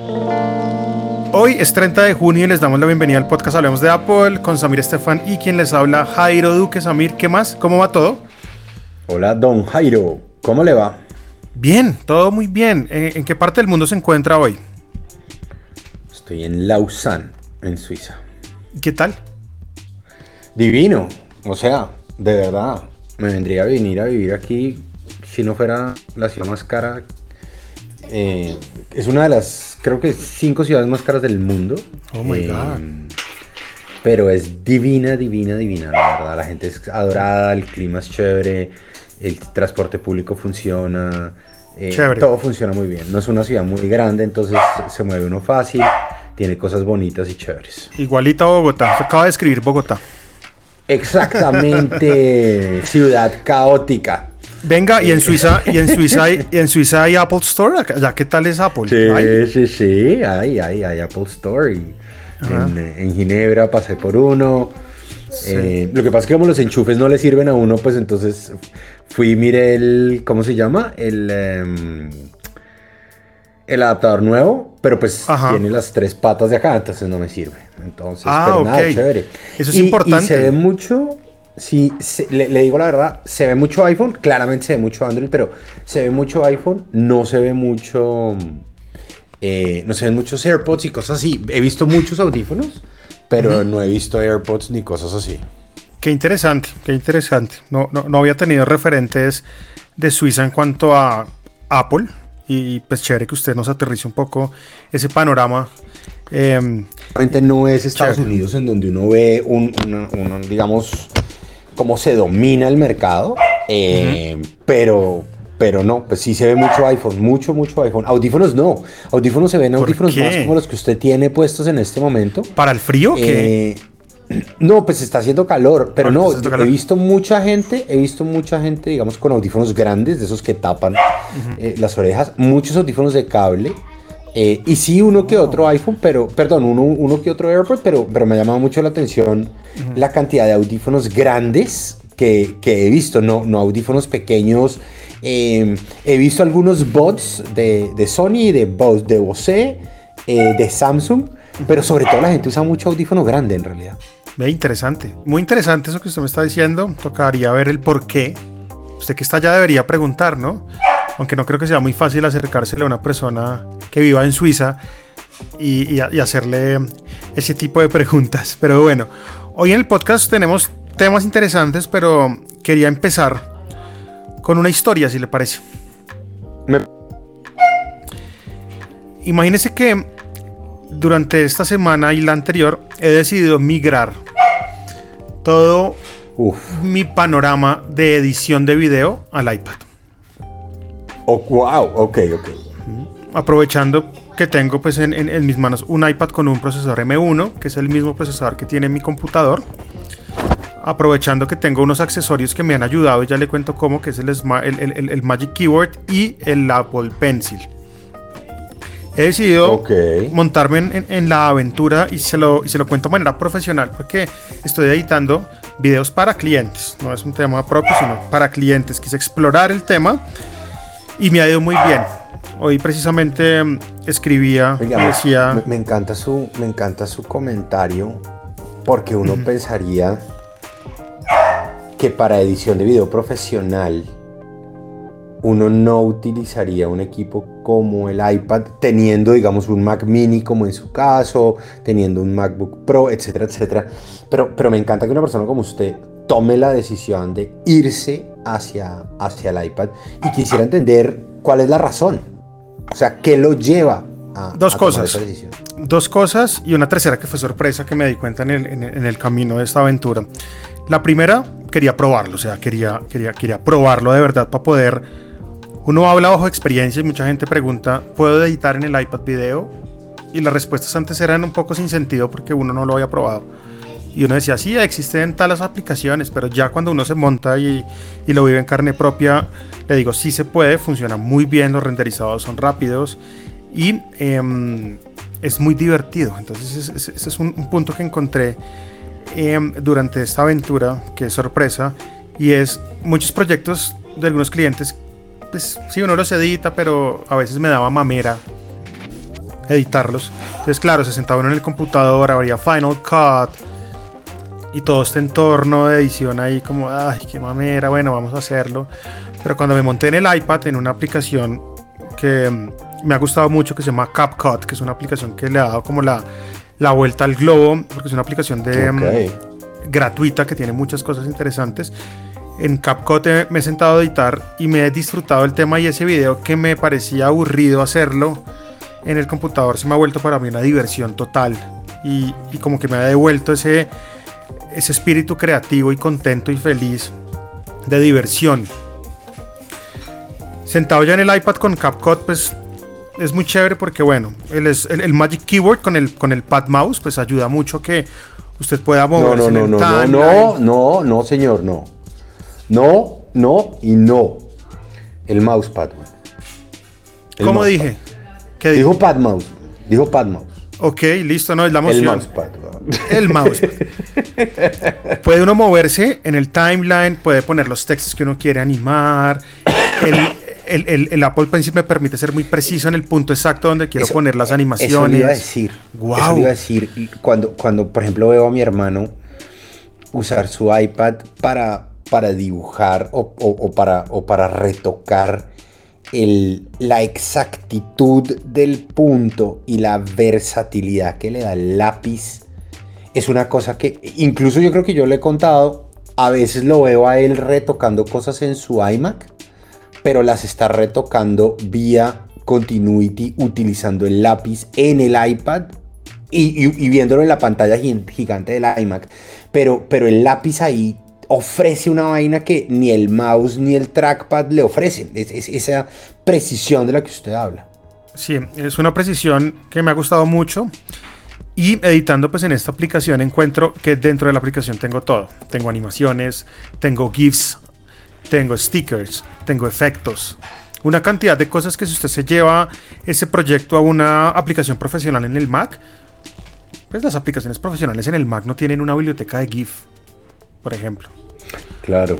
Hoy es 30 de junio y les damos la bienvenida al podcast Hablemos de Apple con Samir Estefan y quien les habla Jairo Duque. Samir, ¿qué más? ¿Cómo va todo? Hola, don Jairo. ¿Cómo le va? Bien, todo muy bien. ¿En qué parte del mundo se encuentra hoy? Estoy en Lausanne, en Suiza. ¿Qué tal? Divino. O sea, de verdad, me vendría a venir a vivir aquí si no fuera la ciudad más cara eh, es una de las, creo que cinco ciudades más caras del mundo. Oh my eh, God. Pero es divina, divina, divina, la verdad. La gente es adorada, el clima es chévere, el transporte público funciona. eh, Chévere. todo funciona muy bien. No es una ciudad muy grande, entonces se mueve uno fácil, tiene cosas bonitas y chéveres. Igualita a Bogotá. Se acaba de escribir Bogotá. Exactamente, ciudad caótica. Venga, y en Suiza, y en Suiza hay, y en Suiza hay Apple Store. Ya, ¿qué tal es Apple? Sí, sí, sí, hay, hay, hay Apple Store. y. En, en Ginebra pasé por uno. Eh, lo que pasa es que como los enchufes no le sirven a uno, pues entonces fui y miré el, ¿cómo se llama? El, em, el adaptador nuevo, pero pues Ajá. tiene las tres patas de acá, entonces no me sirve. Entonces, Ah, pero nada, chévere. Eso es Y- importante. Y se ve mucho, sí, se- le, le digo la verdad, se ve mucho iPhone, claramente se ve mucho Android, pero se ve mucho iPhone, no se ve mucho, eh, no se ven muchos AirPods y cosas así. He visto muchos audífonos, pero no he visto AirPods ni cosas así. Qué interesante, qué interesante. No, no, no había tenido referentes de Suiza en cuanto a Apple. Y pues chévere que usted nos aterrice un poco ese panorama. Realmente no es Estados Chévere. Unidos en donde uno ve un, una- una, digamos, cómo se domina el mercado, eh, pero, pero no, pues sí se ve mucho iPhone, mucho, mucho iPhone. Audífonos no, audífonos se ven ¿Por audífonos más como los que usted tiene puestos en este momento. ¿Para el frío? que Eh, no, pues está haciendo calor, pero Ah, no, haciendo calor. he visto mucha gente, he visto mucha gente, digamos, con audífonos grandes, de esos que tapan eh, las orejas, muchos audífonos de cable, eh, y sí uno que otro iPhone, pero, perdón, uno, uno que otro AirPod, pero, pero me ha llamado mucho la atención la cantidad de audífonos grandes que, que he visto, no, no audífonos pequeños. eh, he visto algunos bots de, de Sony, de, Bose- de Bose, eh, de Samsung, pero sobre todo la gente usa mucho audífono grande en realidad. Ve, interesante. Muy interesante eso que usted me está diciendo. Tocaría ver el por qué. Usted que está allá debería preguntar, ¿no? Aunque no creo que sea muy fácil acercársele a una persona que viva en Suiza y, y- y hacerle ese tipo de preguntas. Pero bueno, hoy en el podcast tenemos temas interesantes, pero quería empezar con una historia, si le parece. Me- Imagínese que durante esta semana y la anterior he decidido migrar todo Uf. mi panorama de edición de video al iPad. Oh, wow, ok, ok. Aprovechando que tengo pues en, en- en mis manos un iPad con un procesador M1, que es el mismo procesador que tiene mi computador. Aprovechando que tengo unos accesorios que me han ayudado, ya le cuento cómo, que es el, el- el- el- Magic Keyboard y el Apple Pencil. He decidido Ok. montarme en, en- en la aventura y se, lo, y se lo cuento de manera profesional porque estoy editando videos para clientes. No es un tema propio, sino para clientes. Quise explorar el tema y me ha ido muy bien. Hoy precisamente mm, escribía, Oiga, decía, me, me encanta su, me encanta su comentario porque uno pensaría que para edición de video profesional uno no utilizaría un equipo como el iPad teniendo digamos un Mac mini como en su caso, teniendo un MacBook Pro, etcétera, etcétera. Pero, pero me encanta que una persona como usted tome la decisión de irse hacia, hacia el iPad y quisiera entender cuál es la razón. O sea, ¿qué lo lleva a, Dos a tomar cosas. esa dos cosas y una tercera que fue sorpresa que me di cuenta en el, en el- en el camino de esta aventura. La primera, quería probarlo, o sea, quería, quería, quería probarlo de verdad para poder... Uno habla bajo experiencia y mucha gente pregunta, ¿puedo editar en el iPad video? Y las respuestas antes eran un poco sin sentido porque uno no lo había probado. Y uno decía, sí, existen tales aplicaciones, pero ya cuando uno se monta y, y lo vive en carne propia, le digo, sí se puede, funciona muy bien, los renderizados son rápidos y em, es muy divertido. Entonces ese, ese es un, un punto que encontré em, durante esta aventura, que es sorpresa, y es muchos proyectos de algunos clientes, pues sí, uno los edita, pero a veces me daba mamera editarlos. Entonces, claro, se sentaba uno en el computador, habría Final Cut y todo este entorno de edición ahí como, ay, qué mamera, bueno, vamos a hacerlo. Pero cuando me monté en el iPad, en una aplicación que mm, me ha gustado mucho, que se llama CapCut, que es una aplicación que le ha dado como la, la vuelta al globo, porque es una aplicación de, mm, gratuita que tiene muchas cosas interesantes. En CapCut me he sentado a editar y me he disfrutado el tema y ese video que me parecía aburrido hacerlo en el computador se me ha vuelto para mí una diversión total y, y como que me ha devuelto ese, ese espíritu creativo y contento y feliz de diversión. Sentado ya en el iPad con CapCut, pues es muy chévere porque, bueno, el, el, Magic Keyboard con el, con el pad mouse, pues ayuda mucho que usted pueda moverse. No, no, no, no, no, no, no, señor, no. No, no y no. El mousepad. ¿Cómo dije? ¿Qué dijo? Dijo pad mouse. Dijo pad mouse. Ok, listo, no, es la emoción. El mousepad. El mousepad. puede uno moverse en el timeline, puede poner los textos que uno quiere animar. El, el, el, Apple Pencil me permite ser muy preciso en el punto exacto donde quiero poner las animaciones. Eso iba a decir. Wow. Eso iba a decir. Cuando, cuando, por ejemplo, veo a mi hermano usar su iPad para, para dibujar o, o, para, o para retocar el, la exactitud del punto y la versatilidad que le da el lápiz es una cosa que incluso yo creo que yo le he contado, a veces lo veo a él retocando cosas en su iMac, pero las está retocando vía continuity utilizando el lápiz en el iPad y, viéndolo en la pantalla gigante del iMac. Pero, pero el lápiz ahí ofrece una vaina que ni el mouse ni el trackpad le ofrecen. Es, esa precisión de la que usted habla. Sí, es una precisión que me ha gustado mucho. Y editando pues en esta aplicación encuentro que dentro de la aplicación tengo todo. Tengo animaciones, tengo GIFs, tengo stickers, tengo efectos. Una cantidad de cosas que si usted se lleva ese proyecto a una aplicación profesional en el Mac, pues las aplicaciones profesionales en el Mac no tienen una biblioteca de GIF por ejemplo. Claro.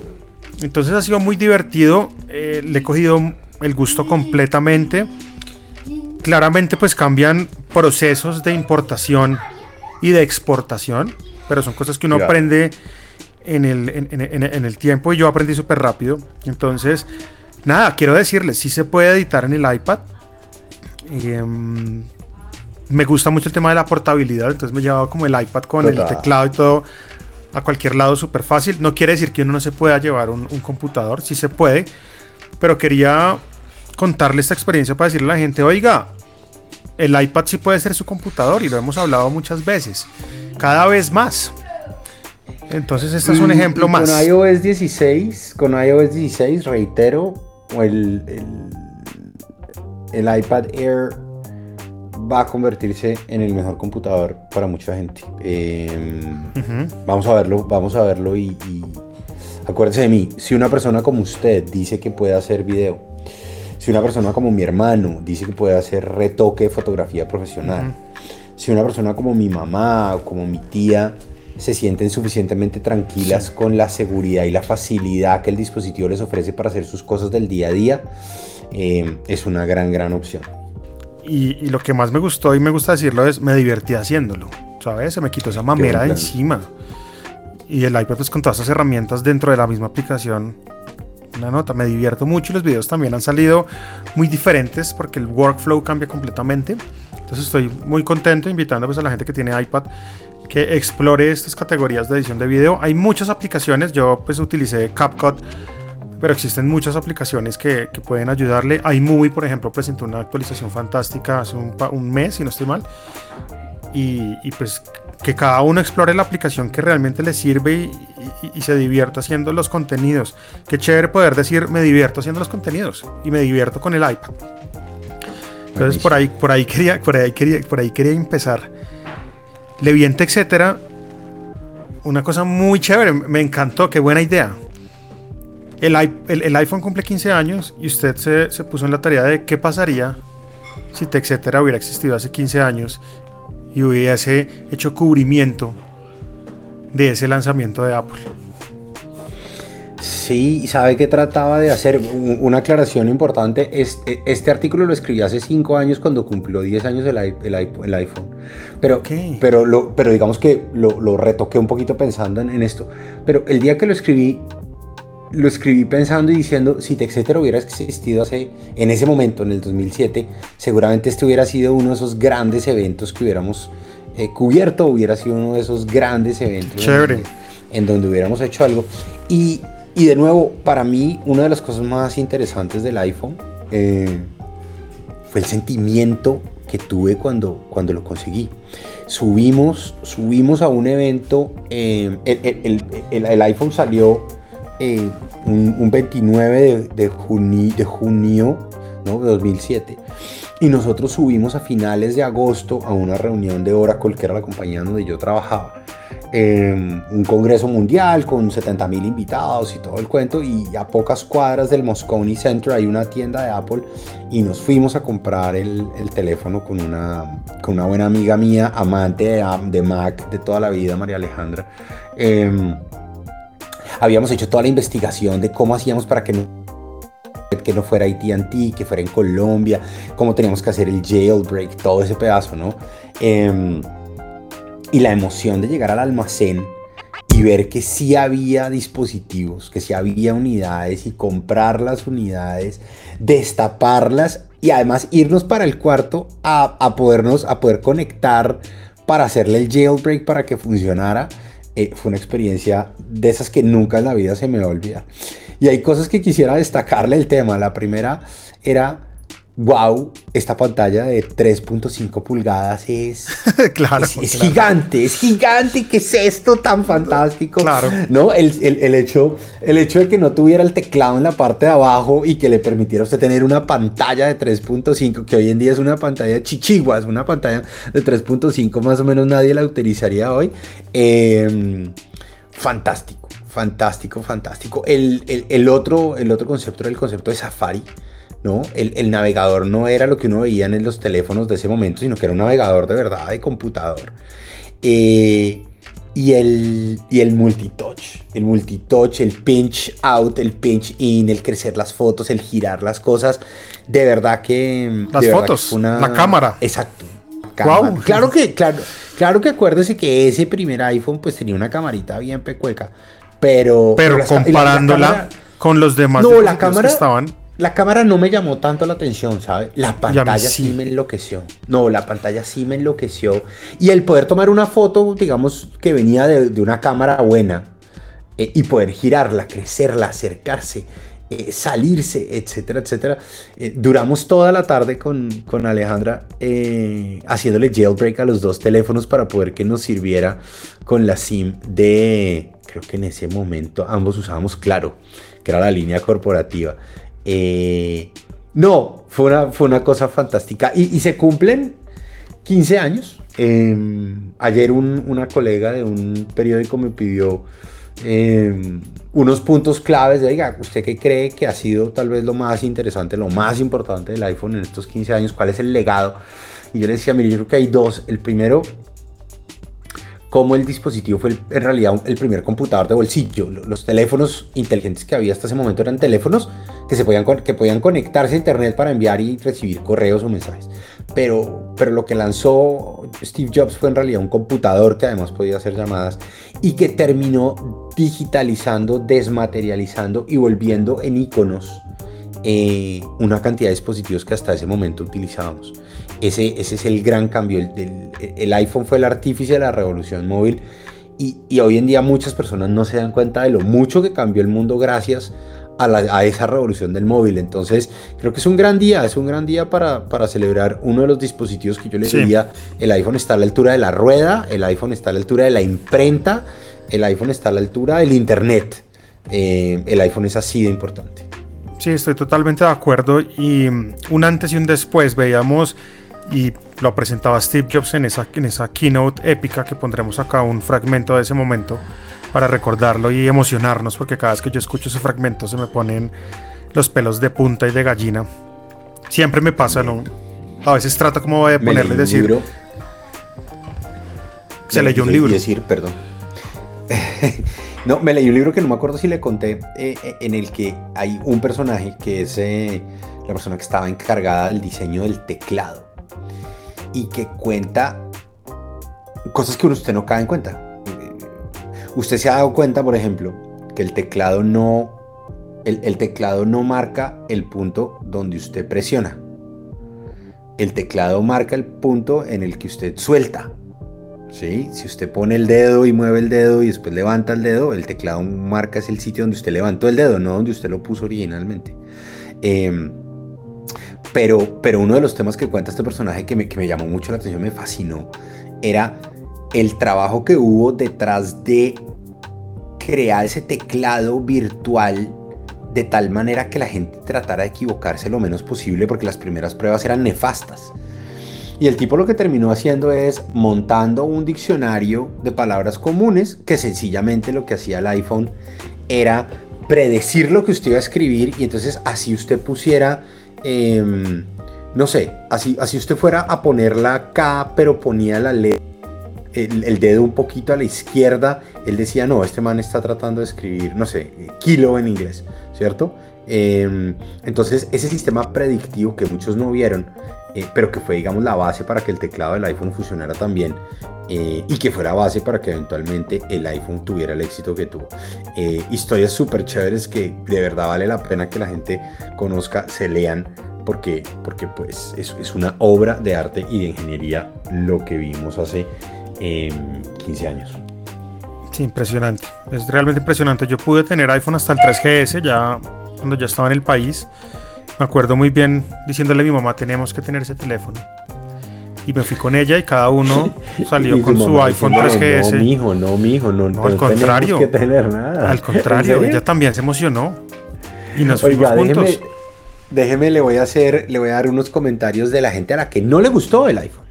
Entonces ha sido muy divertido, eh, le he cogido el gusto completamente. Claramente pues cambian procesos de importación y de exportación, pero son cosas que uno aprende en el, en, el, tiempo y yo aprendí súper rápido. Entonces, nada, quiero decirles, si se puede editar en el iPad. Em, me gusta mucho el tema de la portabilidad, entonces me he llevado como el iPad con el teclado y todo a cualquier lado súper fácil. No quiere decir que uno no se pueda llevar un, computador, sí se puede, pero quería contarle esta experiencia para decirle a la gente, oiga, el iPad sí puede ser su computador y lo hemos hablado muchas veces, cada vez más. Entonces, este es un ejemplo más. Con iOS 16, con iOS 16, reitero, el, el, el iPad Air va a convertirse en el mejor computador para mucha gente. Em, vamos a verlo, vamos a verlo y, acuérdense de mí, si una persona como usted dice que puede hacer video, si una persona como mi hermano dice que puede hacer retoque de fotografía profesional, si una persona como mi mamá o como mi tía se sienten suficientemente tranquilas con la seguridad y la facilidad que el dispositivo les ofrece para hacer sus cosas del día a día, em, es una gran, gran opción. Y, lo que más me gustó y me gusta decirlo es, me divertí haciéndolo, ¿sabes? Se me quitó esa mamera de encima. Y el iPad pues con todas esas herramientas dentro de la misma aplicación. Una nota, me divierto mucho y los videos también han salido muy diferentes porque el workflow cambia completamente. Entonces estoy muy contento invitando pues, a la gente que tiene iPad que explore estas categorías de edición de video. Hay muchas aplicaciones, yo pues utilicé CapCut pero existen muchas aplicaciones que, que pueden ayudarle. iMovie, por ejemplo, presentó una actualización fantástica hace un, un mes, si no estoy mal. Y, y, pues que cada uno explore la aplicación que realmente le sirve y, y, se divierta haciendo los contenidos. Qué chévere poder decir, me divierto haciendo los contenidos y me divierto con el iPad. Entonces por ahí, por ahí quería, por ahí quería, por ahí quería empezar. Leviente, etcétera. Una cosa muy chévere, me encantó, qué buena idea. El, el, iPhone cumple 15 años y usted se, se, puso en la tarea de qué pasaría si TechCetera hubiera existido hace 15 años y hubiese hecho cubrimiento de ese lanzamiento de Apple. Sí, ¿sabe qué trataba de hacer? Una aclaración importante. Este, este artículo lo escribí hace cinco años cuando cumplió 10 años el, el, iPhone. Pero, pero, lo, pero digamos que lo, lo, retoqué un poquito pensando en, esto. Pero el día que lo escribí, lo escribí pensando y diciendo, si TechCetera hubiera existido hace, en ese momento, en el 2007, seguramente este hubiera sido uno de esos grandes eventos que hubiéramos eh, cubierto, hubiera sido uno de esos grandes eventos. Chévere. En, donde hubiéramos hecho algo. Y, y, de nuevo, para mí, una de las cosas más interesantes del iPhone eh, fue el sentimiento que tuve cuando, cuando lo conseguí. Subimos, subimos a un evento, eh, el, el, el, iPhone salió un, un, 29 de, de, de junio ¿no? de 2007. Y nosotros subimos a finales de agosto a una reunión de Oracle, que era la compañía donde yo trabajaba. Em, un congreso mundial con 70 mil invitados y todo el cuento y a pocas cuadras del Moscone Center hay una tienda de Apple y nos fuimos a comprar el, el teléfono con una, con una buena amiga mía, amante de, Mac de toda la vida, María Alejandra. Eh, habíamos hecho toda la investigación de cómo hacíamos para que no que no fuera ATT, que fuera en Colombia, cómo teníamos que hacer el jailbreak, todo ese pedazo, ¿no? Em, y la emoción de llegar al almacén y ver que sí había dispositivos, que sí había unidades y comprar las unidades, destaparlas y además irnos para el cuarto a, a podernos, a poder conectar para hacerle el jailbreak para que funcionara eh, fue una experiencia de esas que nunca en la vida se me va a olvidar. Y hay cosas que quisiera destacarle el tema. La primera era, wow, esta pantalla de 3.5 pulgadas es, claro, es, gigante, es gigante. ¿Qué es esto tan fantástico? Claro. ¿No? El, el, el, hecho, el hecho de que no tuviera el teclado en la parte de abajo y que le permitiera a usted tener una pantalla de 3.5, que hoy en día es una pantalla de chichiguas, una pantalla de 3.5, más o menos nadie la utilizaría hoy. Eh, fantástico, fantástico, fantástico. El, el, el, otro, el otro concepto era el concepto de Safari. ¿No? El, el, navegador no era lo que uno veía en los teléfonos de ese momento, sino que era un navegador de verdad, de computador. Eh, y el, y el multitouch, el multitouch, el pinch out, el pinch in, el crecer las fotos, el girar las cosas, de verdad que... Las fotos, una... la cámara. Exacto. Cámara. Wow. Claro que, claro, claro que acuérdese que ese primer iPhone pues tenía una camarita bien pecueca, pero... Pero, pero comparándola la, la cámara, con los demás no, la cámara, que estaban la cámara no me llamó tanto la atención, ¿sabe? La pantalla sí. sí. me enloqueció. No, la pantalla sí me enloqueció. Y el poder tomar una foto, digamos, que venía de, de una cámara buena eh, y poder girarla, crecerla, acercarse, eh, salirse, etcétera, etcétera. Eh, duramos toda la tarde con, con Alejandra haciéndole jailbreak a los dos teléfonos para poder que nos sirviera con la SIM de, creo que en ese momento ambos usábamos Claro, que era la línea corporativa. Eh, no, fue una, fue una cosa fantástica. Y, se cumplen 15 años. Eh, ayer un, una colega de un periódico me pidió eh, unos puntos claves de, oiga, ¿usted qué cree que ha sido tal vez lo más interesante, lo más importante del iPhone en estos 15 años? ¿Cuál es el legado? Y yo le decía, mire, yo creo que hay dos. El primero, cómo el dispositivo fue en realidad el primer computador de bolsillo. Los teléfonos inteligentes que había hasta ese momento eran teléfonos que, se podían, que podían conectarse a internet para enviar y recibir correos o mensajes. Pero, pero lo que lanzó Steve Jobs fue en realidad un computador que además podía hacer llamadas y que terminó digitalizando, desmaterializando y volviendo en iconos eh, una cantidad de dispositivos que hasta ese momento utilizábamos. Ese, ese es el gran cambio. El, el, el, iPhone fue el artífice de la revolución móvil y, y, hoy en día muchas personas no se dan cuenta de lo mucho que cambió el mundo gracias a, la, a, esa revolución del móvil. Entonces creo que es un gran día, es un gran día para, para celebrar uno de los dispositivos que yo les sí. diría, el iPhone está a la altura de la rueda, el iPhone está a la altura de la imprenta, el iPhone está a la altura del Internet. Eh, el iPhone es así de importante. Sí, estoy totalmente de acuerdo. Y un antes y un después veíamos y lo presentaba Steve Jobs en esa, en esa keynote épica que pondremos acá un fragmento de ese momento para recordarlo y emocionarnos porque cada vez que yo escucho ese fragmento se me ponen los pelos de punta y de gallina. Siempre me pasa, ¿no? A veces trato como de ponerle decir... Libro. Se leyó un libro. Decir, perdón. No, me leí un libro que no me acuerdo si le conté, eh, eh, en el que hay un personaje que es eh, la persona que estaba encargada del diseño del teclado y que cuenta cosas que usted no cae en cuenta. Usted se ha dado cuenta, por ejemplo, que el teclado no, el teclado no marca el punto donde usted presiona. El teclado marca el punto en el que usted suelta. ¿sí? Si usted pone el dedo y mueve el dedo y después levanta el dedo, el teclado marca es el sitio donde usted levantó el dedo, no donde usted lo puso originalmente. Em, pero, pero uno de los temas que cuenta este personaje que me, que me llamó mucho la atención, me fascinó, era el trabajo que hubo detrás de crear ese teclado virtual de tal manera que la gente tratara de equivocarse lo menos posible porque las primeras pruebas eran nefastas. Y el tipo lo que terminó haciendo es montando un diccionario de palabras comunes que sencillamente lo que hacía el iPhone era predecir lo que usted iba a escribir y entonces así usted pusiera, em, no sé, así, así usted fuera a poner la K pero ponía la letra, el, dedo un poquito a la izquierda, él decía, no, este man está tratando de escribir, no sé, kilo en inglés, ¿cierto? Em, entonces ese sistema predictivo que muchos no vieron, eh, pero que fue, digamos, la base para que el teclado del iPhone funcionara también eh, y que fuera base para que eventualmente el iPhone tuviera el éxito que tuvo. Eh, historias súper chéveres que de verdad vale la pena que la gente conozca, se lean, porque, porque pues es, es una obra de arte y de ingeniería lo que vimos hace 15 años. Sí, impresionante. Es realmente impresionante. Yo pude tener iPhone hasta el 3GS ya cuando ya estaba en el país. Me acuerdo muy bien diciéndole a mi mamá, tenemos que tener ese teléfono. Y me fui con ella y cada uno salió con su iPhone 3GS. No, mijo, no, mijo, no, no al contrario. Que tener nada. Al contrario, ella también se emocionó. Y nos fuimos juntos. Déjeme, le voy a hacer, le voy a dar unos comentarios de la gente a la que no le gustó el iPhone.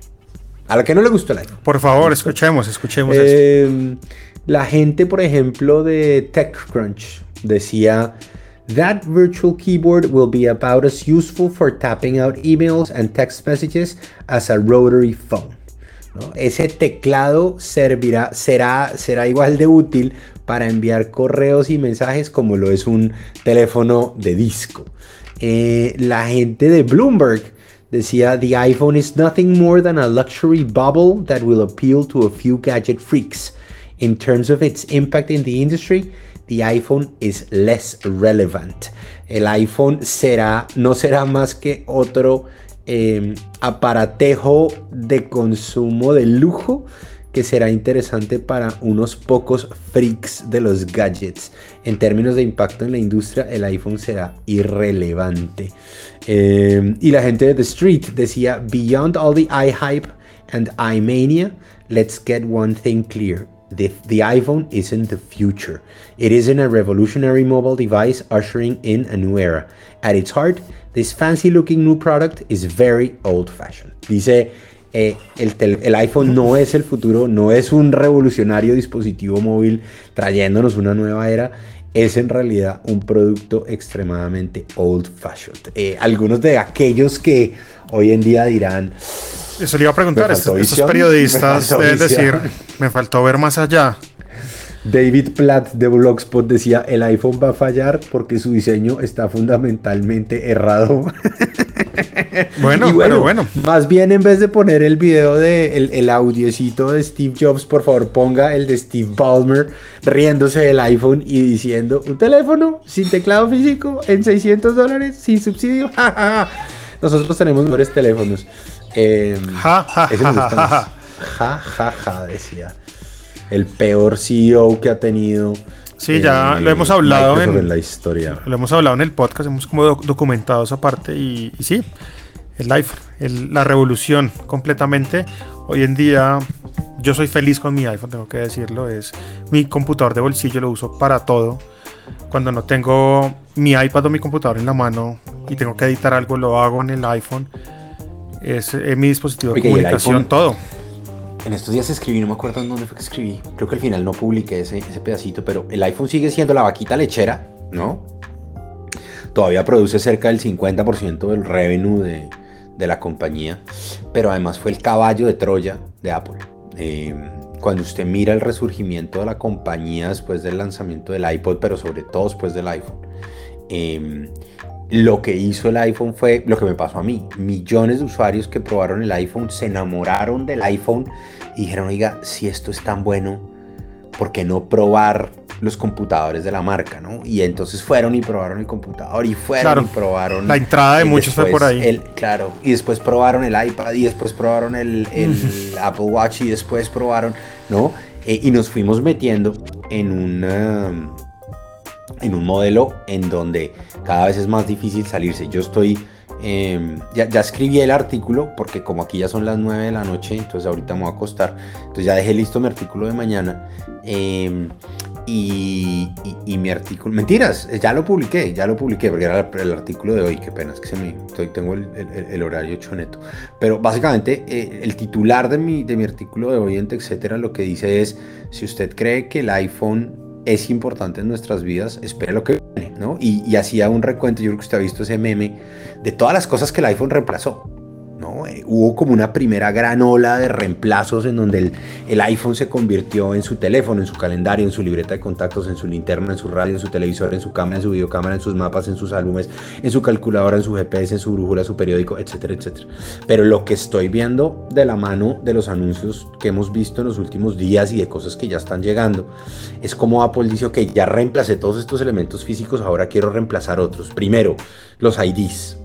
A la que no le gustó el iPhone. Por favor, escuchemos, escuchemos eh, La gente, por ejemplo, de TechCrunch decía That virtual keyboard will be about as useful for tapping out emails and text messages as a rotary phone. Ese teclado servirá, será, será igual de útil para enviar correos y mensajes como lo es un teléfono de disco. Eh, la gente de Bloomberg decía, The iPhone is nothing more than a luxury bubble that will appeal to a few gadget freaks. In terms of its impact in the industry, the iPhone is less relevant. El iPhone será, no será más que otro em, aparatejo de consumo de lujo que será interesante para unos pocos freaks de los gadgets. En términos de impacto en la industria, el iPhone será irrelevante. Em, y la gente de The Street decía, Beyond all the iHype and iMania, let's get one thing clear. The, iPhone isn't the future. It isn't a revolutionary mobile device ushering in a new era. At its heart, this fancy looking new product is very old fashioned. Dice, eh, el, el, iPhone no es el futuro, no es un revolucionario dispositivo móvil trayéndonos una nueva era, es en realidad un producto extremadamente old fashioned. Eh, algunos de aquellos que hoy en día dirán, eso le iba a preguntar. Estos, periodistas deben decir, me faltó ver más allá. David Platt de Blogspot decía, el iPhone va a fallar porque su diseño está fundamentalmente errado. Bueno, bueno, bueno. Más bien en vez de poner el video de el, el de Steve Jobs, por favor ponga el de Steve Ballmer riéndose del iPhone y diciendo, un teléfono sin teclado físico en 600 dólares sin subsidio. Nosotros tenemos mejores teléfonos. Eh, ja, ja, ja, ja, ja, ja, decía. El peor CEO que ha tenido. Sí, ya lo hemos hablado en la historia. Lo hemos hablado en el podcast, hemos como documentado esa parte y, sí, el iPhone, la revolución completamente. Hoy en día yo soy feliz con mi iPhone, tengo que decirlo, es mi computador de bolsillo, lo uso para todo. Cuando no tengo mi iPad o mi computador en la mano y tengo que editar algo, lo hago en el iPhone es mi dispositivo de comunicación, todo. En estos días escribí, no me acuerdo en dónde fue que escribí. Creo que al final no publiqué ese, ese pedacito, pero el iPhone sigue siendo la vaquita lechera, ¿no? Todavía produce cerca del 50% del revenue de, de, la compañía, pero además fue el caballo de Troya de Apple. Eh, cuando usted mira el resurgimiento de la compañía después del lanzamiento del iPod, pero sobre todo después del iPhone, em, lo que hizo el iPhone fue lo que me pasó a mí. Millones de usuarios que probaron el iPhone se enamoraron del iPhone y dijeron, oiga, si esto es tan bueno, ¿por qué no probar los computadores de la marca? ¿no? Y entonces fueron y probaron el computador y fueron y probaron... La entrada de muchos fue por ahí. El, claro, y después probaron el iPad y después probaron el, Apple Watch y después probaron, ¿no? Eh, y nos fuimos metiendo en una en un modelo en donde cada vez es más difícil salirse. Yo estoy, em, ya, escribí el artículo porque como aquí ya son las 9 de la noche, entonces ahorita me voy a acostar, entonces ya dejé listo mi artículo de mañana. Em, y, mi artículo, mentiras, ya lo publiqué, ya lo publiqué, porque era el, artículo de hoy, qué pena, es que se me, estoy, tengo el, el, horario hecho neto. Pero básicamente eh, el titular de mi, de mi artículo de hoy en etcétera, lo que dice es, si usted cree que el iPhone es importante en nuestras vidas, espera lo que viene, ¿no? Y, y hacía un recuento, yo creo que usted ha visto ese meme, de todas las cosas que el iPhone reemplazó. ¿No? Eh, hubo como una primera gran ola de reemplazos en donde el, el, iPhone se convirtió en su teléfono, en su calendario, en su libreta de contactos, en su linterna, en su radio, en su televisor, en su cámara, en su videocámara, en sus mapas, en sus álbumes, en su calculadora, en su GPS, en su brújula, su periódico, etcétera, etcétera. Pero lo que estoy viendo de la mano de los anuncios que hemos visto en los últimos días y de cosas que ya están llegando, es como Apple dice, ok, ya reemplacé todos estos elementos físicos, ahora quiero reemplazar otros. Primero, los IDs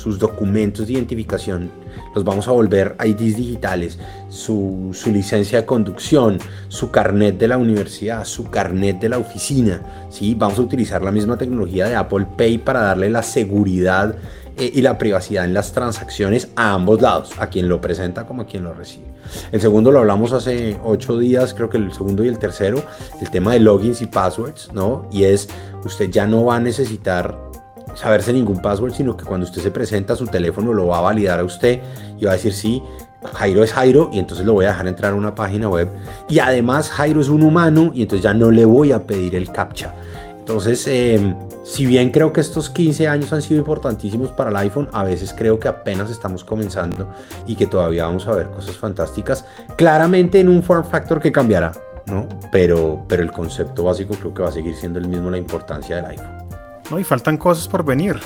sus documentos de identificación, los vamos a volver IDs digitales, su, licencia de conducción, su carnet de la universidad, su carnet de la oficina. ¿sí? Vamos a utilizar la misma tecnología de Apple Pay para darle la seguridad eh, y la privacidad en las transacciones a ambos lados, a quien lo presenta como a quien lo recibe. El segundo lo hablamos hace ocho días, creo que el segundo y el tercero, el tema de logins y passwords, ¿no? Y es, usted ya no va a necesitar saberse ningún password, sino que cuando usted se presenta, su teléfono lo va a validar a usted y va a decir sí. Jairo es Jairo y entonces lo voy a dejar entrar a una página web. Y además Jairo es un humano y entonces ya no le voy a pedir el captcha. Entonces, em, si bien creo que estos 15 años han sido importantísimos para el iPhone, a veces creo que apenas estamos comenzando y que todavía vamos a ver cosas fantásticas. Claramente en un form factor que cambiará, ¿no? Pero, pero el concepto básico creo que va a seguir siendo el mismo, la importancia del iPhone. No, y faltan cosas por venir.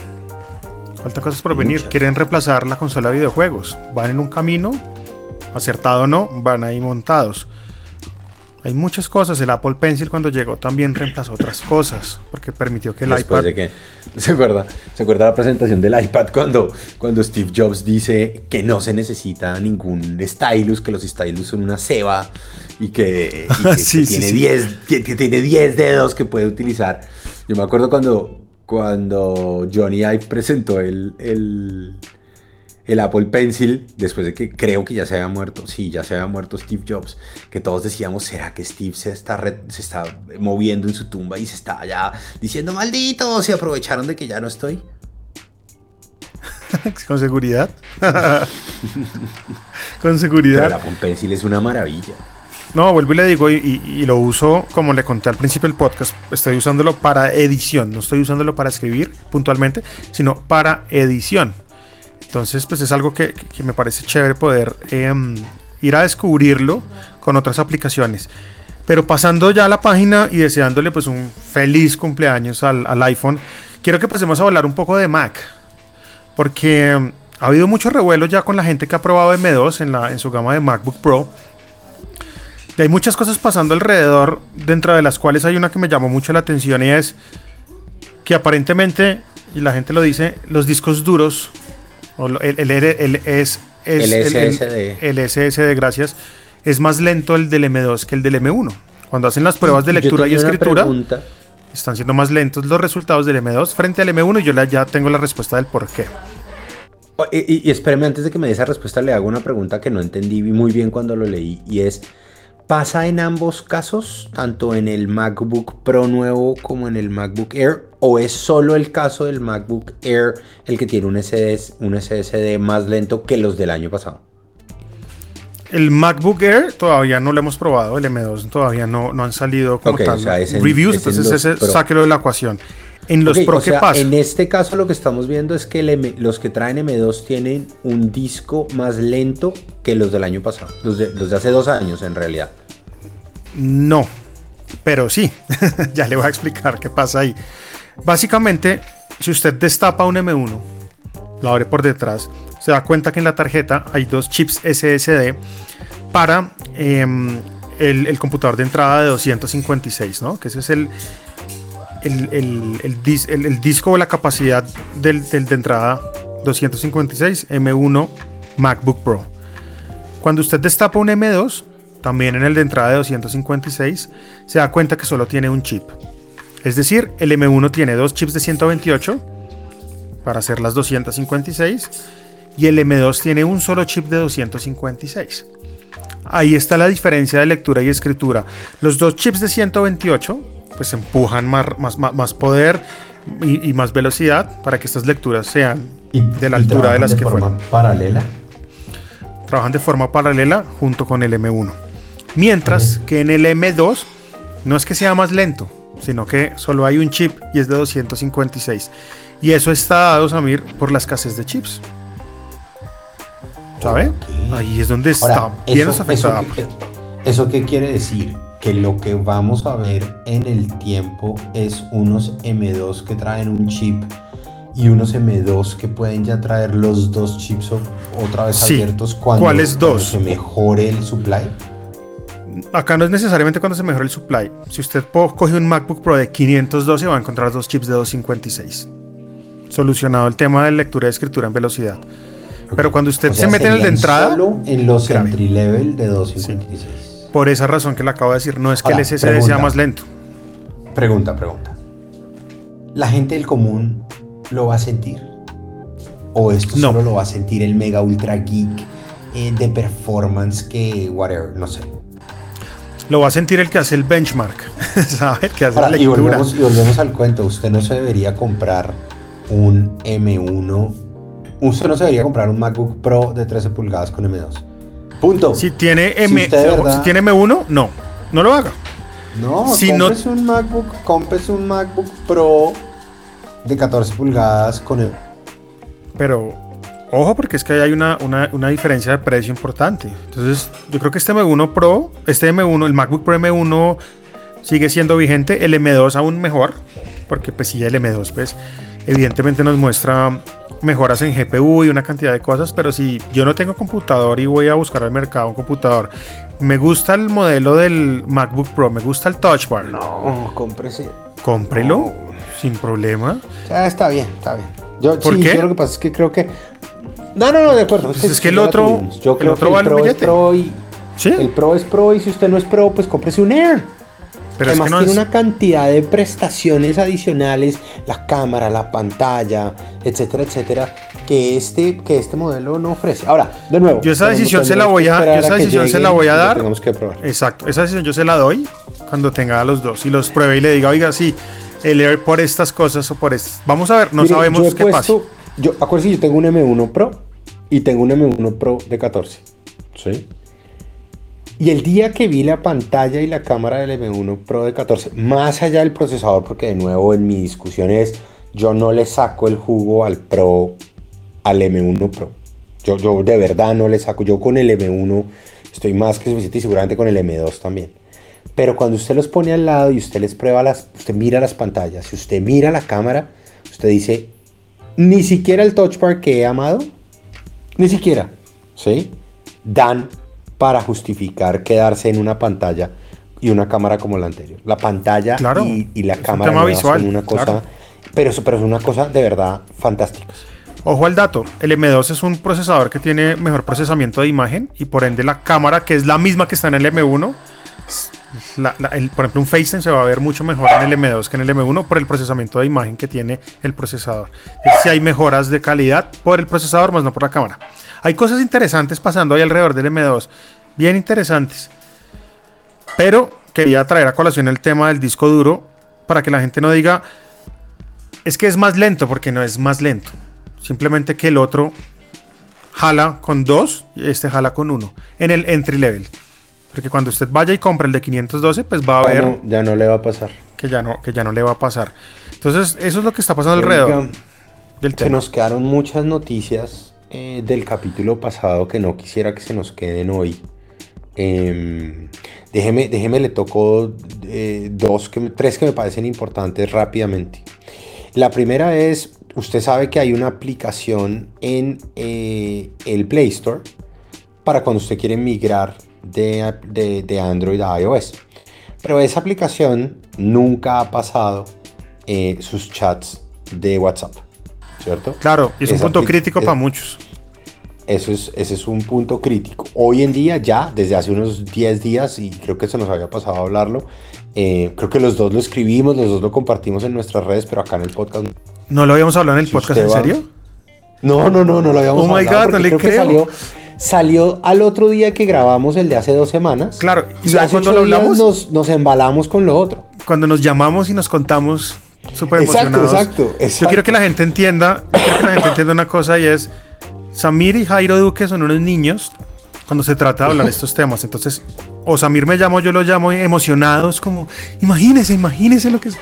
Faltan cosas por venir. Quieren reemplazar la consola de videojuegos. Van en un camino, acertado o no, van ahí montados. Hay muchas cosas. El Apple Pencil cuando llegó también reemplazó otras cosas porque permitió que el Después iPad. De que, ¿se acuerda? ¿Se acuerda la presentación del iPad cuando, cuando Steve Jobs dice que no se necesita ningún stylus, que los stylus son una ceba y que, tiene 10 que, tiene 10 dedos que puede utilizar? Yo me acuerdo cuando cuando Johnny Ive presentó el, el, Apple Pencil, después de que creo que ya se había muerto, sí, ya se había muerto Steve Jobs, que todos decíamos, ¿será que Steve se está, se está moviendo en su tumba y se está ya diciendo, maldito, se aprovecharon de que ya no estoy? Con seguridad. Con seguridad. el Apple Pencil es una maravilla. No, vuelvo y le digo, y, lo uso como le conté al principio del podcast, estoy usándolo para edición, no estoy usándolo para escribir puntualmente, sino para edición. Entonces, pues es algo que, me parece chévere poder em, ir a descubrirlo con otras aplicaciones. Pero pasando ya a la página y deseándole pues un feliz cumpleaños al, iPhone, quiero que pasemos a hablar un poco de Mac. Porque em, ha habido mucho revuelo ya con la gente que ha probado M2 en, la, en su gama de MacBook Pro y hay muchas cosas pasando alrededor, dentro de las cuales hay una que me llamó mucho la atención y es que aparentemente, y la gente lo dice, los discos duros, el, el, el, es, el SSD. El, SSD, gracias, es más lento el del M2 que el del M1. Cuando hacen las pruebas de lectura y escritura, están siendo más lentos los resultados del M2 frente al M1 y yo ya tengo la respuesta del por qué. Oh, y, y espérame, antes de que me dé esa respuesta, le hago una pregunta que no entendí muy bien cuando lo leí y es ¿Pasa en ambos casos, tanto en el MacBook Pro nuevo como en el MacBook Air? ¿O es solo el caso del MacBook Air el que tiene un SSD, un SSD más lento que los del año pasado? El MacBook Air todavía no lo hemos probado, el M2 todavía no, no han salido como tal reviews, entonces ese sáquelo de la ecuación. En los Pro, ¿qué pasa? En este caso lo que estamos viendo es que los que traen M2 tienen un disco más lento que los del año pasado, los de, hace dos años en realidad. No, pero sí, ya le voy a explicar qué pasa ahí. Básicamente, si usted destapa un M1, lo abre por detrás, se da cuenta que en la tarjeta hay dos chips SSD para em, el, computador de entrada de 256, ¿no? Que ese es el, el, disco o la capacidad del, de entrada 256 M1 MacBook Pro. Cuando usted destapa un M2, también en el de entrada de 256, se da cuenta que solo tiene un chip. Es decir, el M1 tiene dos chips de 128 para hacer las 256 y el M2 tiene un solo chip de 256. Ahí está la diferencia de lectura y escritura. Los dos chips de 128 pues empujan más, más, poder y, más velocidad para que estas lecturas sean de la altura de las que fueron. paralela? Trabajan de forma paralela junto con el M1. Mientras que en el M2 no es que sea más lento, sino que solo hay un chip y es de 256. Y eso está dado, Samir, por la escasez de chips. ¿Sabe? Ahí es donde está bien eso, eso, qué quiere decir? Que lo que vamos a ver en el tiempo es unos M2 que traen un chip y unos M2 que pueden ya traer los dos chips otra vez abiertos cuando, ¿Cuáles dos? se mejore el supply. Acá no es necesariamente cuando se mejore el supply. Si usted coge un MacBook Pro de 512 va a encontrar dos chips de 256. Solucionado el tema de lectura y escritura en velocidad. Pero cuando usted se mete en el de entrada. Solo en los entry level de 256. Por esa razón que le acabo de decir, no es que el SSD sea más lento. Pregunta, pregunta. ¿La gente del común lo va a sentir? ¿O esto solo lo va a sentir el mega ultra geek eh, de performance que, whatever, no sé? Lo va a sentir el que hace el benchmark, ¿sabe? que hace la. Y volvemos, y volvemos al cuento. Usted no se debería comprar un M1 usted no se debería comprar un MacBook Pro de 13 pulgadas con M2. Punto. Si tiene, M, tiene M1, no. No lo haga. No, si compres un MacBook, compres un MacBook Pro de 14 pulgadas con M. Pero, ojo, porque es que hay una, una, diferencia de precio importante. Entonces, yo creo que este M1 Pro, este M1, el MacBook Pro M1 sigue siendo vigente, el M2 aún mejor, porque pues sí, el M2 pues evidentemente nos muestra mejoras en GPU y una cantidad de cosas, pero si yo no tengo computador y voy a buscar al mercado un computador, me gusta el modelo del MacBook Pro, me gusta el Touch Bar. No, cómprese. Cómprelo, sin problema. Ya está bien, está bien. Yo, ¿Por qué? lo que pasa es que creo que. No, no, no, de acuerdo. Pues es que el otro. Yo creo que el Pro es Pro y. ¿Sí? El Pro es Pro y si usted no es Pro, pues cómprese un Air. Pero Además tiene una cantidad de prestaciones adicionales, la cámara, la pantalla, etcétera, etcétera, que este, que este modelo no ofrece. Ahora, de nuevo. Yo esa decisión se la voy a, esa decisión se la voy a dar. Tenemos que probar. Exacto, esa decisión yo se la doy cuando tenga a los dos y los pruebe y le diga, oiga, sí, el Air por estas cosas o por estas. Vamos a ver, no sabemos qué pasa. Yo, acuérdense, yo tengo un M1 Pro y tengo un M1 Pro de 14. ¿Sí? Y el día que vi la pantalla y la cámara del M1 Pro de 14, más allá del procesador, porque de nuevo en mi discusión es, yo no le saco el jugo al Pro, al M1 Pro. Yo, yo de verdad no le saco, yo con el M1 estoy más que suficiente y seguramente con el M2 también. Pero cuando usted los pone al lado y usted les prueba las, usted mira las pantallas, si usted mira la cámara, usted dice, ni siquiera el Touch Bar que he amado, ni siquiera, ¿sí? Dan para justificar quedarse en una pantalla y una cámara como la anterior. La pantalla y, la cámara visual, son una cosa, pero, pero es una cosa de verdad fantástica. Ojo al dato, el M2 es un procesador que tiene mejor procesamiento de imagen y por ende la cámara, que es la misma que está en el M1, por ejemplo un FaceTime se va a ver mucho mejor en el M2 que en el M1 por el procesamiento de imagen que tiene el procesador. Si hay mejoras de calidad por el procesador, más no por la cámara. Hay cosas interesantes pasando ahí alrededor del M2, bien interesantes. Pero quería traer a colación el tema del disco duro para que la gente no diga, es que es más lento, porque no es más lento. Simplemente que el otro jala con dos y este jala con uno en el entry level. Porque cuando usted vaya y compre el de 512, pues va a ver. ya no le va a pasar. Que ya no, que ya no le va a pasar. Entonces, eso es lo que está pasando alrededor del tema. Se nos quedaron muchas noticias eh, del capítulo pasado que no quisiera que se nos queden hoy. Em, déjeme, déjeme, le toco eh, dos, que, tres que me parecen importantes rápidamente. La primera es, usted sabe que hay una aplicación en eh, el Play Store para cuando usted quiere migrar de, de, Android a iOS. Pero esa aplicación nunca ha pasado eh, sus chats de WhatsApp, ¿cierto? Claro, es un punto crítico para muchos. Eso es, ese es un punto crítico. Hoy en día ya, desde hace unos 10 días, y creo que se nos había pasado a hablarlo, eh, creo que los dos lo escribimos, los dos lo compartimos en nuestras redes, pero acá en el podcast... ¿No lo habíamos hablado en el podcast, en serio? No, no, no, no lo habíamos hablado. Oh my God, no le creo. salió, al otro día que grabamos el de hace dos semanas. Claro, y cuando lo hablamos, nos, nos embalamos con lo otro. Cuando nos llamamos y nos contamos súper emocionados. Exacto, exacto, Yo quiero que la gente entienda, quiero que la gente entienda una cosa y es Samir y Jairo Duque son unos niños cuando se trata de hablar de estos temas. Entonces, o Samir me llamo, yo lo llamo emocionados, como, imagínese, imagínese lo que es.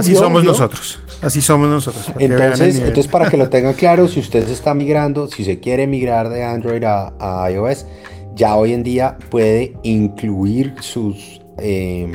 Así somos nosotros. Así somos nosotros. Entonces, entonces, para que lo tengan claro, si usted se está migrando, si se quiere migrar de Android a, iOS, ya hoy en día puede incluir sus, em,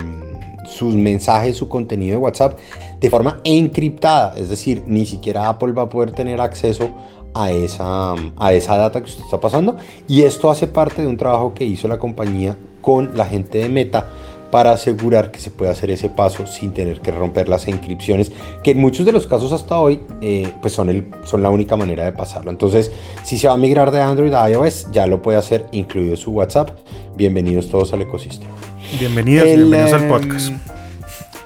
sus mensajes, su contenido de WhatsApp de forma encriptada. Es decir, ni siquiera Apple va a poder tener acceso a esa, a esa data que usted está pasando. Y esto hace parte de un trabajo que hizo la compañía con la gente de Meta para asegurar que se pueda hacer ese paso sin tener que romper las inscripciones, que en muchos de los casos hasta hoy eh, pues son, el, son la única manera de pasarlo. Entonces, si se va a migrar de Android a iOS, ya lo puede hacer, incluido su WhatsApp. Bienvenidos todos al ecosistema. Bienvenidos, bienvenidos al podcast.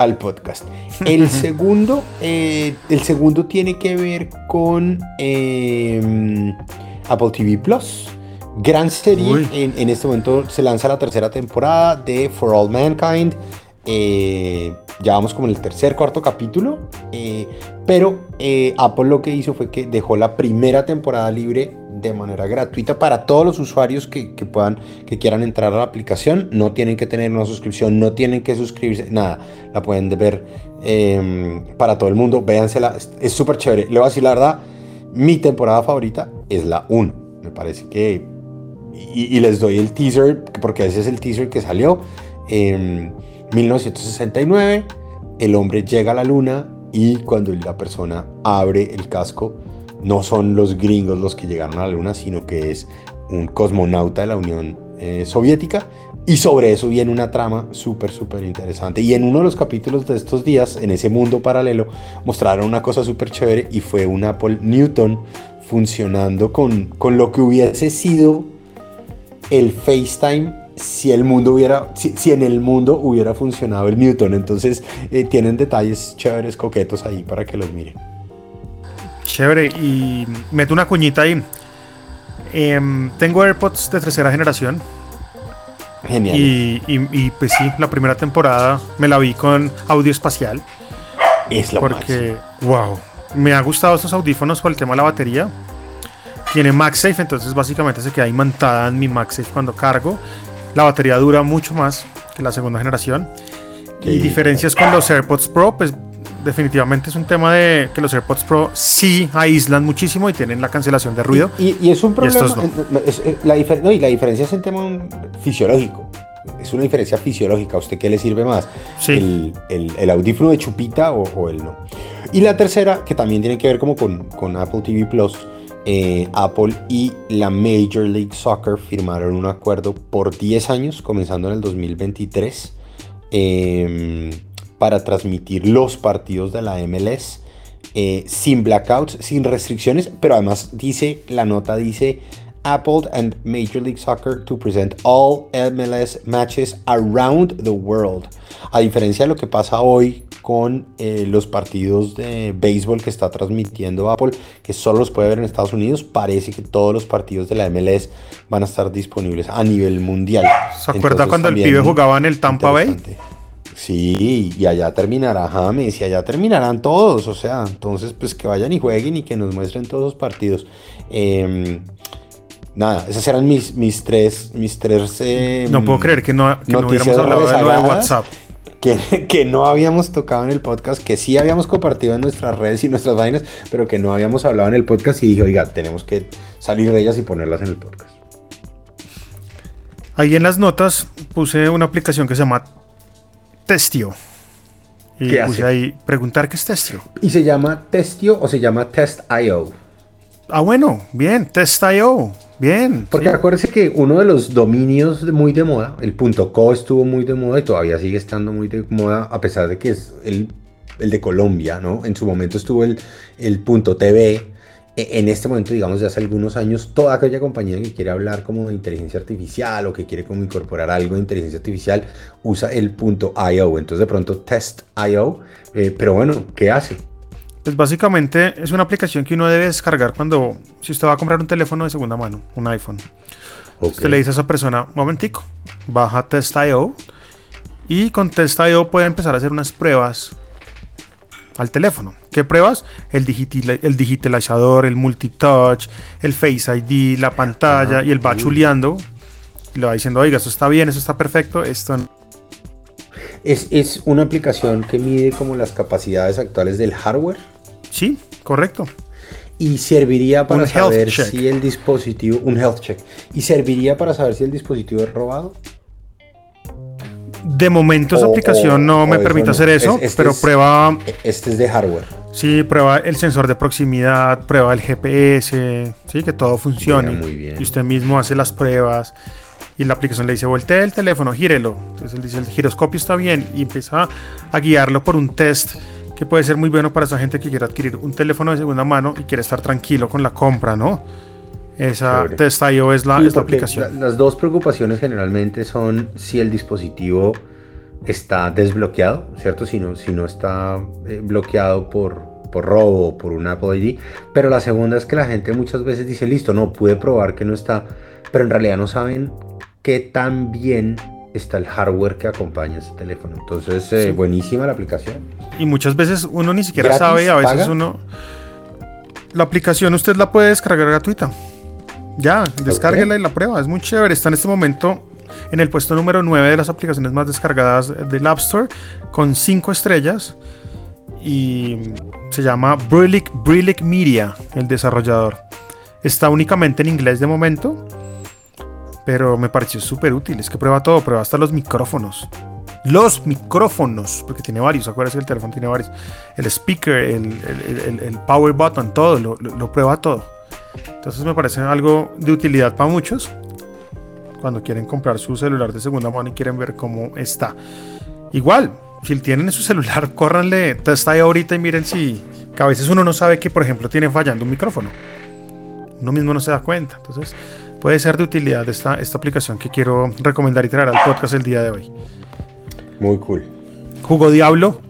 Al podcast. El segundo, eh, el segundo tiene que ver con em, Apple TV Plus. Gran serie. En, este momento se lanza la tercera temporada de For All Mankind. Eh, ya vamos como en el tercer, cuarto capítulo. Eh, pero Apple lo que hizo fue que dejó la primera temporada libre de manera gratuita para todos los usuarios que, puedan, que quieran entrar a la aplicación. No tienen que tener una suscripción, no tienen que suscribirse, nada. La pueden ver em, para todo el mundo. Véansela, es súper chévere. Le voy a decir la verdad, mi temporada favorita es la 1. Me parece que. Y, les doy el teaser, porque ese es el teaser que salió. En 1969, el hombre llega a la luna y cuando la persona abre el casco, no son los gringos los que llegaron a la Luna, sino que es un cosmonauta de la Unión eh, Soviética. Y sobre eso viene una trama súper, súper interesante. Y en uno de los capítulos de estos días, en ese mundo paralelo, mostraron una cosa súper chévere y fue un Apple Newton funcionando con, con lo que hubiese sido el FaceTime si el mundo hubiera, si, en el mundo hubiera funcionado el Newton. Entonces eh, tienen detalles chéveres, coquetos ahí para que los miren. Chévere, y meto una cuñita ahí. Em, tengo AirPods de tercera generación. Genial. Y, pues sí, la primera temporada me la vi con audio espacial. Es lo Porque, wow, me ha gustado estos audífonos por el tema de la batería. Tiene MagSafe, entonces básicamente se queda imantada en mi MagSafe cuando cargo. La batería dura mucho más que la segunda generación. y diferencias con los AirPods Pro, pues definitivamente es un tema de que los AirPods Pro sí aíslan muchísimo y tienen la cancelación de ruido. Y, es un problema. la, y la diferencia es en tema fisiológico. Es una diferencia fisiológica. ¿A usted qué le sirve más? El, el, audífono de chupita o, el no. Y la tercera, que también tiene que ver como con, con Apple TV Plus. Eh, Apple y la Major League Soccer firmaron un acuerdo por 10 años, comenzando en el 2023. Eh, para transmitir los partidos de la MLS eh, sin blackouts, sin restricciones, pero además dice, la nota dice, Apple and Major League Soccer to present all MLS matches around the world. A diferencia de lo que pasa hoy con eh, los partidos de béisbol que está transmitiendo Apple, que solo los puede ver en Estados Unidos, parece que todos los partidos de la MLS van a estar disponibles a nivel mundial. ¿Se acuerda cuando el pibe jugaba en el Tampa Bay? Sí, y allá terminará James y allá terminarán todos, o sea, entonces pues que vayan y jueguen y que nos muestren todos los partidos. Em, nada, esas eran mis, mis tres, mis tres. Em, no puedo creer que no, que no hubiéramos hablado de, lo de WhatsApp. Que, que, no habíamos tocado en el podcast, que sí habíamos compartido en nuestras redes y nuestras vainas, pero que no habíamos hablado en el podcast y dije, oiga, tenemos que salir de ellas y ponerlas en el podcast. Ahí en las notas puse una aplicación que se llama Testio. Y ¿Qué puse hace? ahí preguntar qué es Testio. ¿Y se llama Testio o se llama Test.io? Ah, bueno, bien, Test.io. Bien. Porque sí. acuérdense que uno de los dominios muy de moda, el .co estuvo muy de moda y todavía sigue estando muy de moda, a pesar de que es el, el de Colombia, ¿no? En su momento estuvo el, el .tv. E- En este momento, digamos, de hace algunos años, toda aquella compañía que quiere hablar como de inteligencia artificial o que quiere como incorporar algo de inteligencia artificial, usa el .io. Entonces, de pronto, test.io. eh, pero bueno, ¿qué hace? Pues básicamente es una aplicación que uno debe descargar cuando, si usted va a comprar un teléfono de segunda mano, un iPhone. Ok. Usted le dice a esa persona, momentico, baja Test.io y con Test.io puede empezar a hacer unas pruebas al teléfono. ¿Qué pruebas? El, digitila- el digitalizador, el multitouch, el Face ID, la pantalla y él va chuleando y le va diciendo, oiga, esto está bien, esto está perfecto, esto no. Es, es una aplicación que mide como las capacidades actuales del hardware. Sí, correcto. Y serviría para Un saber si el dispositivo, un health check, y serviría para saber si el dispositivo es robado. De momento esa aplicación o- no me permite hacer eso, Es- este pero es- prueba Este es de hardware. Sí, prueba el sensor de proximidad, prueba el GPS, sí, que todo funcione. Mira, muy bien. Y usted mismo hace las pruebas y la aplicación le dice, voltee el teléfono, gírelo. Entonces él dice, el giroscopio está bien y empieza a guiarlo por un test que puede ser muy bueno para esa gente que quiere adquirir un teléfono de segunda mano y quiere estar tranquilo con la compra, ¿no? Esa. Test.io es la, Sí, es la aplicación. la- las dos preocupaciones generalmente son si el dispositivo está desbloqueado, ¿cierto? Si no, si no está eh, bloqueado por, por robo o por un Apple ID. Pero la segunda es que la gente muchas veces dice, listo, no, pude probar que no está, pero en realidad no saben qué tan bien está el hardware que acompaña ese teléfono. Entonces, eh, Sí. buenísima la aplicación. Y muchas veces uno ni siquiera ¿Gratis? sabe, a veces ¿Paga? uno... La aplicación usted la puede descargar gratuita. Ya, descárguela y la prueba. Es muy chévere. Está en este momento en el puesto número 9 de las aplicaciones más descargadas del App Store con 5 estrellas. Y se llama Brillic, Brillic Media, el desarrollador. Está únicamente en inglés de momento. Pero me pareció súper útil. Es que prueba todo, prueba hasta los micrófonos. Los micrófonos, porque tiene varios, acuérdense que el teléfono tiene varios. El speaker, el, el- el- el power button, todo, lo, lo- lo prueba todo. Entonces me parece algo de utilidad para muchos cuando quieren comprar su celular de segunda mano y quieren ver cómo está. Igual, si tienen en su celular, córranle, testa ahí ahorita y miren si que a veces uno no sabe que, por ejemplo, tiene fallando un micrófono. Uno mismo no se da cuenta. Entonces, puede ser de utilidad esta, esta aplicación que quiero recomendar y traer al podcast el día de hoy. Muy cool. Jugo Diablo,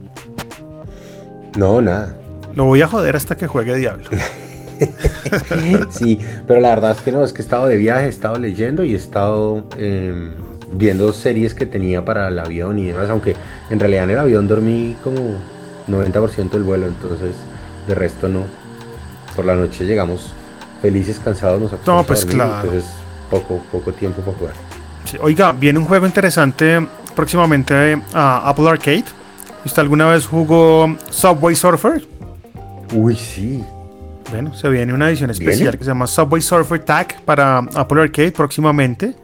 No, nada. lo voy a joder hasta que juegue Diablo. Sí, pero la verdad es que no, es que he estado de viaje, he estado leyendo y he estado eh, viendo series que tenía para el avión y demás, aunque en realidad en el avión dormí como 90% del vuelo, entonces de resto no. Por la noche llegamos felices, cansados, nos No, pues dormir, claro. Entonces poco, poco tiempo para jugar. Sí, Oiga, viene un juego interesante próximamente a Apple Arcade. ¿Usted alguna vez jugó Subway Surfer? Uy, sí. Bueno, se viene una edición especial ¿Viene? que se llama Subway Surfer Tag para Apple Arcade próximamente.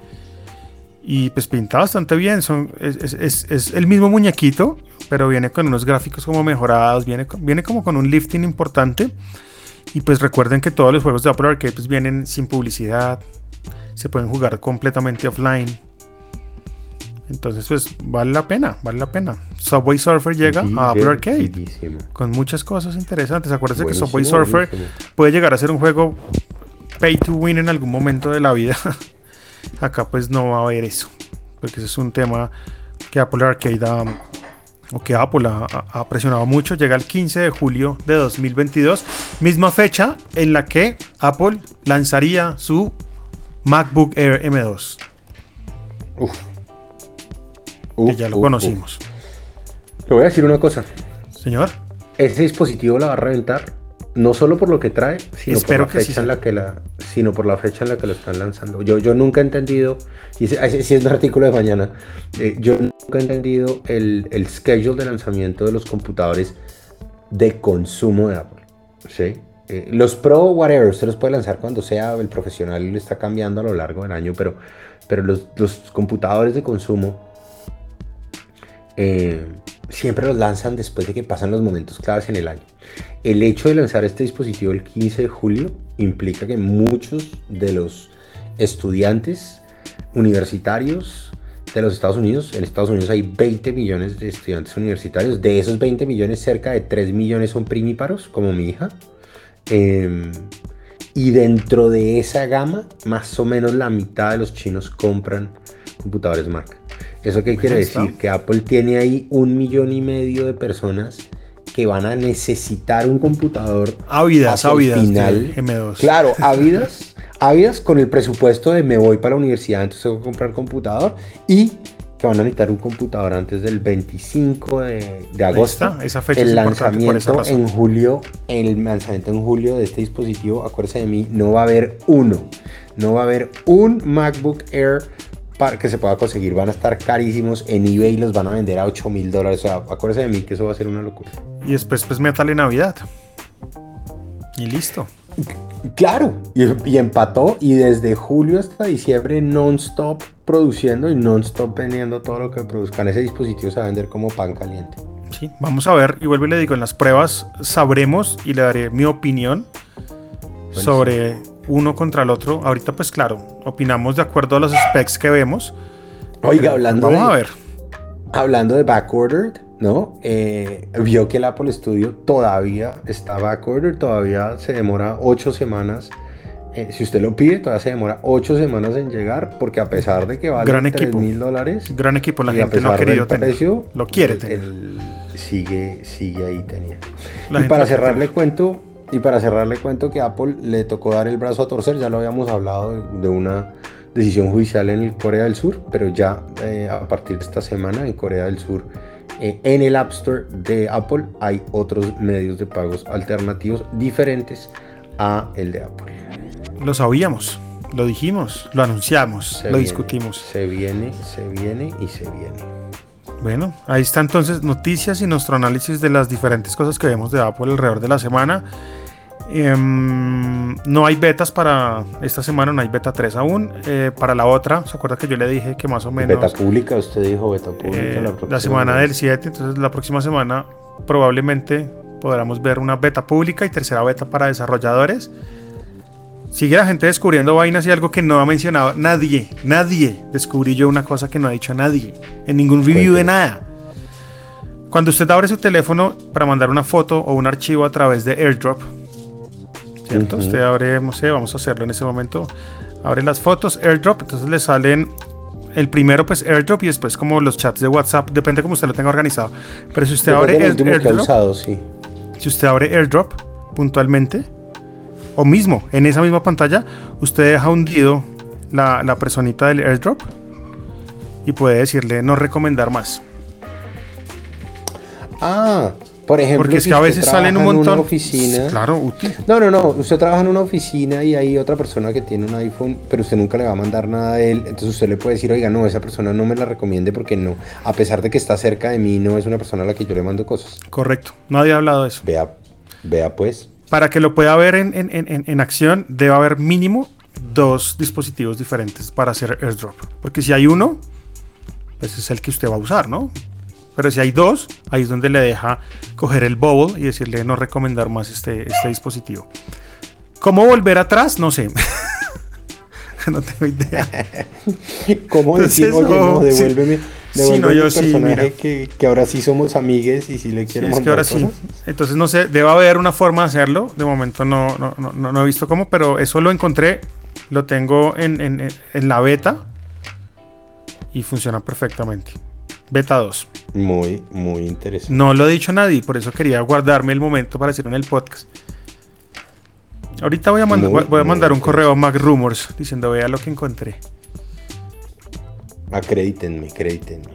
Y pues pinta bastante bien. Son, es, es- es- es el mismo muñequito, pero viene con unos gráficos como mejorados. Viene, viene como con un lifting importante. Y pues recuerden que todos los juegos de Apple Arcade pues vienen sin publicidad. Se pueden jugar completamente offline. Entonces pues vale la pena, vale la pena. Subway Surfer llega a Apple Arcade Divertidísimo. con muchas cosas interesantes. Acuérdense que Subway Surfer buenísimo. puede llegar a ser un juego pay to win en algún momento de la vida. Acá pues no va a haber eso, porque ese es un tema que Apple Arcade ha, o que Apple ha- ha presionado mucho. Llega el 15 de julio de 2022, misma fecha en la que Apple lanzaría su MacBook Air M2, Uf. Que ya lo uf, conocimos. uf. Te voy a decir una cosa. Señor, Ese dispositivo la va a reventar, no solo por lo que trae, sino Espero por la sí fecha en la que la, sino por la fecha en la que lo están lanzando. Yo, yo nunca he entendido, y ese, ese sí es un artículo de mañana, eh, yo nunca he entendido el, el schedule de lanzamiento de los computadores de consumo de Apple. ¿sí? Eh, los Pro, whatever, usted los puede lanzar cuando sea, el profesional lo está cambiando a lo largo del año, pero, pero los, computadores de consumo eh, siempre los lanzan después de que pasan los momentos claves en el año. El hecho de lanzar este dispositivo el 15 de julio implica que muchos de los estudiantes universitarios de los Estados Unidos, en Estados Unidos hay 20 millones de estudiantes universitarios, de esos 20 millones cerca de 3 millones son primíparos, como mi hija. Em, y dentro de esa gama, más o menos la mitad de los chinos compran computadores Mac. ¿Eso qué quiere decir? Que Apple tiene ahí un millón y medio de personas que van a necesitar un computador. Ávidas, ávidas. Final. M2. Claro, ávidas. ávidas con el presupuesto de me voy para la universidad, entonces tengo que comprar computador y que van a necesitar un computador antes del 25 de, agosto. esa fecha el lanzamiento en julio, el lanzamiento en julio de este dispositivo, acuérdense de mí, no va a haber uno, no va a haber un MacBook Air que se pueda conseguir, van a estar carísimos en eBay los van a vender a 8 mil dólares, o sea, acuérdense de mí que eso va a ser una locura. Y después pues metal en Navidad. Y listo. Claro, y, empató y desde julio hasta diciembre non-stop produciendo y non-stop vendiendo todo lo que produzcan. Ese dispositivo se va a vender como pan caliente. Sí, vamos a ver, y vuelvo y le digo, en las pruebas sabremos y le daré mi opinión sobre uno contra el otro. Ahorita pues claro, opinamos de acuerdo a los specs que vemos. Oiga, hablando vamos a ver. Hablando de backordered, ¿no? Eh, vio que el Apple Studio todavía está backordered, todavía se demora 8 semanas. Eh, si usted lo pide, todavía se demora 8 semanas en llegar, porque a pesar de que vale Gran mil dólares, gran equipo, la gente lo ha querido tener, lo quiere tener. sigue, sigue ahí teniendo. y para cerrarle cuento, y para cerrarle cuento que Apple le tocó dar el brazo a torcer, ya lo habíamos hablado de, una decisión judicial en Corea del Sur, pero ya eh, a partir de esta semana en Corea del Sur eh, en el App Store de Apple hay otros medios de pagos alternativos diferentes a el de Apple. Lo sabíamos, lo dijimos, lo anunciamos, lo discutimos. Se viene, se viene y se viene. Bueno, ahí está entonces noticias y nuestro análisis de las diferentes cosas que vemos de Apple alrededor de la semana. Em, no hay betas para esta semana, no hay beta 3 aún. Eh, para la otra, ¿se acuerda que yo le dije que más o menos. Beta pública, usted dijo beta pública. Eh, la, semana del 7, entonces la próxima semana probablemente podremos ver una beta pública y tercera beta para desarrolladores. Sigue la gente descubriendo vainas y algo que no ha mencionado nadie. Nadie descubrí yo una cosa que no ha dicho nadie. En ningún review de nada. Cuando usted abre su teléfono para mandar una foto o un archivo a través de AirDrop, ¿cierto? Usted abre, no sé, vamos a hacerlo en ese momento. Abre las fotos, airdrop, entonces le salen el primero, pues airdrop y después como los chats de WhatsApp, depende cómo usted lo tenga organizado. Pero si usted abre airdrop, sí. si usted abre airdrop puntualmente, o mismo en esa misma pantalla, usted deja hundido la, la personita del airdrop y puede decirle no recomendar más. Ah, por ejemplo, porque es que a veces salen un montón. Una oficina. Claro, útil. No, no, no. Usted trabaja en una oficina y hay otra persona que tiene un iPhone, pero usted nunca le va a mandar nada a él. Entonces usted le puede decir, oiga, no, esa persona no me la recomiende porque no. A pesar de que está cerca de mí, no es una persona a la que yo le mando cosas. Correcto. Nadie ha hablado de eso. Vea, vea pues. Para que lo pueda ver en, en, en, en acción, debe haber mínimo dos dispositivos diferentes para hacer airdrop. Porque si hay uno, pues es el que usted va a usar, ¿no? Pero si hay dos, ahí es donde le deja coger el bubble y decirle no recomendar más este, este dispositivo. ¿Cómo volver atrás? No sé. no tengo idea. ¿Cómo no, devuélveme? Sí, no, yo sí, que, que, ahora sí somos amigues y si le quiero es que ahora sí. Entonces no sé, debe haber una forma de hacerlo. De momento no, no, no, no he visto cómo, pero eso lo encontré. Lo tengo en, en, en la beta y funciona perfectamente. Beta 2. Muy, muy interesante. No lo ha dicho nadie, por eso quería guardarme el momento para decirlo en el podcast. Ahorita voy a, voy a mandar un correo a Mac Rumors diciendo vea lo que encontré. Acredítenme, acredítenme.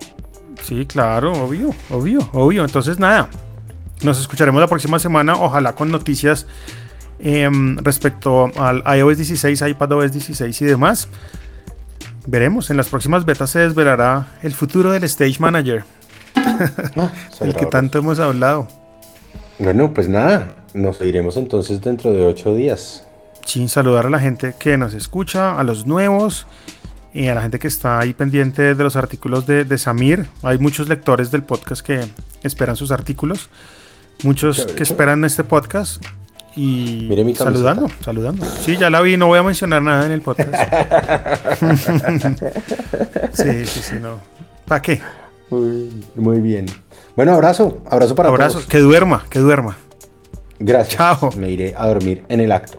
Sí, claro, obvio, obvio, obvio. Entonces, nada, nos escucharemos la próxima semana, ojalá con noticias em, respecto al iOS 16, iPadOS 16 y demás. Veremos, en las próximas betas se desvelará el futuro del Stage Manager. Ah, el que tanto hemos hablado. Bueno, pues nada, nos iremos entonces dentro de ocho días. Sin saludar a la gente que nos escucha, a los nuevos. y a la gente que está ahí pendiente de los artículos de, de Samir. Hay muchos lectores del podcast que esperan sus artículos, muchos que esperan este podcast. Y mi saludando, saludando. Sí, ya la vi, no voy a mencionar nada en el podcast. sí, sí, sí, no. ¿Para qué? Muy, muy bien. Bueno, abrazo. Abrazo para Abrazo, todos. que duerma, que duerma. Gracias. Chao. Me iré a dormir en el acto.